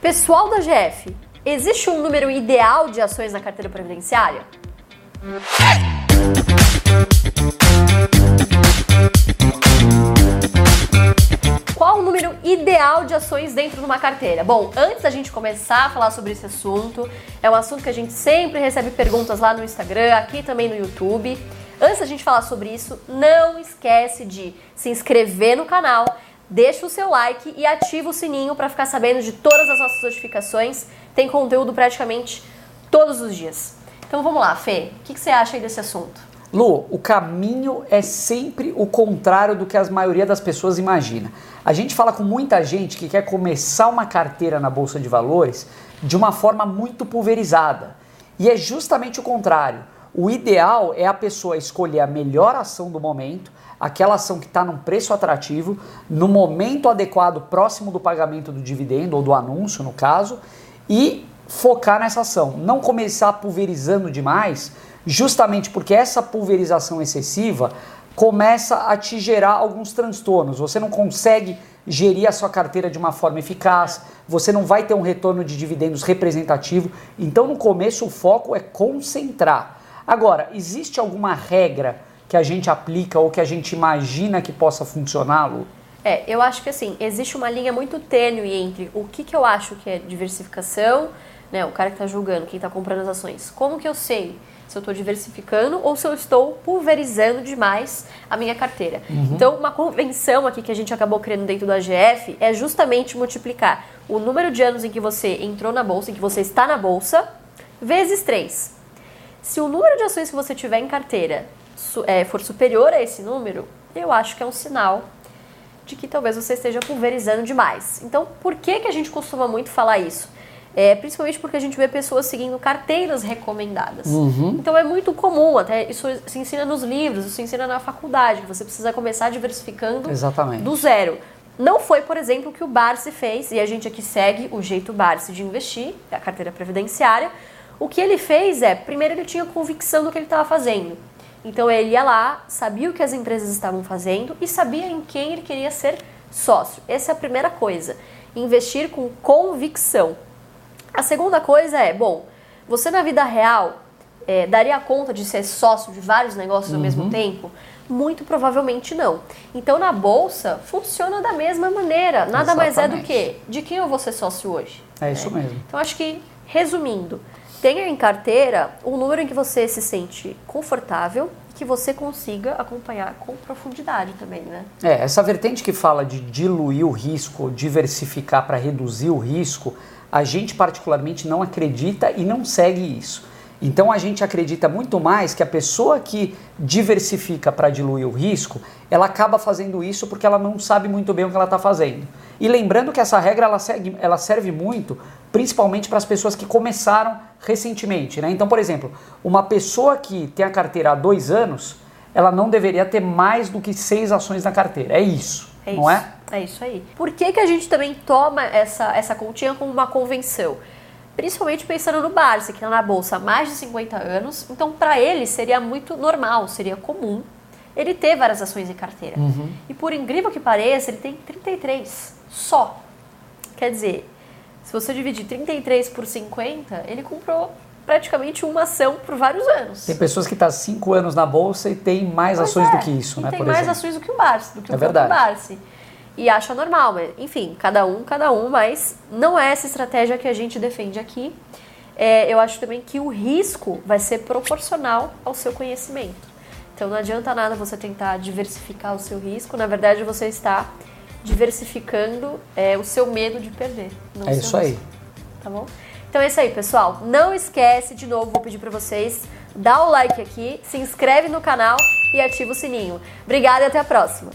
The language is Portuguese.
Pessoal da GF, existe um número ideal de ações na carteira previdenciária? Qual o número ideal de ações dentro de uma carteira? Bom, antes da gente começar a falar sobre esse assunto, é um assunto que a gente sempre recebe perguntas lá no Instagram, aqui também no YouTube. Antes da gente falar sobre isso, não esquece de se inscrever no canal deixa o seu like e ativa o sininho para ficar sabendo de todas as nossas notificações. Tem conteúdo praticamente todos os dias. Então vamos lá, Fê, o que, que você acha aí desse assunto? Lu, o caminho é sempre o contrário do que a maioria das pessoas imagina. A gente fala com muita gente que quer começar uma carteira na bolsa de valores de uma forma muito pulverizada. E é justamente o contrário. O ideal é a pessoa escolher a melhor ação do momento, aquela ação que está num preço atrativo, no momento adequado, próximo do pagamento do dividendo ou do anúncio, no caso, e focar nessa ação. Não começar pulverizando demais, justamente porque essa pulverização excessiva começa a te gerar alguns transtornos. Você não consegue gerir a sua carteira de uma forma eficaz, você não vai ter um retorno de dividendos representativo. Então, no começo, o foco é concentrar. Agora, existe alguma regra? que a gente aplica ou que a gente imagina que possa funcionar, Lu? É, eu acho que assim, existe uma linha muito tênue entre o que, que eu acho que é diversificação, né, o cara que está julgando, quem está comprando as ações. Como que eu sei se eu estou diversificando ou se eu estou pulverizando demais a minha carteira? Uhum. Então, uma convenção aqui que a gente acabou criando dentro do AGF é justamente multiplicar o número de anos em que você entrou na bolsa, em que você está na bolsa, vezes 3. Se o número de ações que você tiver em carteira é, for superior a esse número, eu acho que é um sinal de que talvez você esteja pulverizando demais. Então, por que, que a gente costuma muito falar isso? É, principalmente porque a gente vê pessoas seguindo carteiras recomendadas. Uhum. Então é muito comum, até isso se ensina nos livros, isso se ensina na faculdade, que você precisa começar diversificando Exatamente. do zero. Não foi, por exemplo, o que o Barsi fez, e a gente aqui segue o jeito Barsi de investir, a carteira previdenciária. O que ele fez é, primeiro ele tinha convicção do que ele estava fazendo. Então ele ia lá, sabia o que as empresas estavam fazendo e sabia em quem ele queria ser sócio. Essa é a primeira coisa. Investir com convicção. A segunda coisa é, bom, você na vida real é, daria conta de ser sócio de vários negócios uhum. ao mesmo tempo? Muito provavelmente não. Então na bolsa funciona da mesma maneira. Nada Exatamente. mais é do que de quem eu vou ser sócio hoje. É isso mesmo. Então acho que, resumindo, Tenha em carteira um número em que você se sente confortável que você consiga acompanhar com profundidade também, né? É, essa vertente que fala de diluir o risco, diversificar para reduzir o risco, a gente particularmente não acredita e não segue isso. Então a gente acredita muito mais que a pessoa que diversifica para diluir o risco, ela acaba fazendo isso porque ela não sabe muito bem o que ela está fazendo. E lembrando que essa regra ela, segue, ela serve muito, principalmente para as pessoas que começaram recentemente. Né? Então, por exemplo, uma pessoa que tem a carteira há dois anos, ela não deveria ter mais do que seis ações na carteira. É isso, é não isso. é? É isso aí. Por que, que a gente também toma essa, essa continha como uma convenção? Principalmente pensando no Barça, que está na bolsa há mais de 50 anos. Então, para ele, seria muito normal, seria comum ele ter várias ações em carteira. Uhum. E por incrível que pareça, ele tem 33 só. Quer dizer, se você dividir 33 por 50, ele comprou praticamente uma ação por vários anos. Tem pessoas que estão tá 5 anos na bolsa e tem mais pois ações é, do que isso, né? Tem mais exemplo. ações do que o Barça, do que é o verdade. Barça. E acha normal, mas, enfim, cada um, cada um, mas não é essa estratégia que a gente defende aqui. É, eu acho também que o risco vai ser proporcional ao seu conhecimento. Então não adianta nada você tentar diversificar o seu risco, na verdade você está diversificando é, o seu medo de perder. é isso risco. aí. Tá bom? Então é isso aí, pessoal. Não esquece, de novo, vou pedir para vocês, dá o like aqui, se inscreve no canal e ativa o sininho. Obrigada e até a próxima.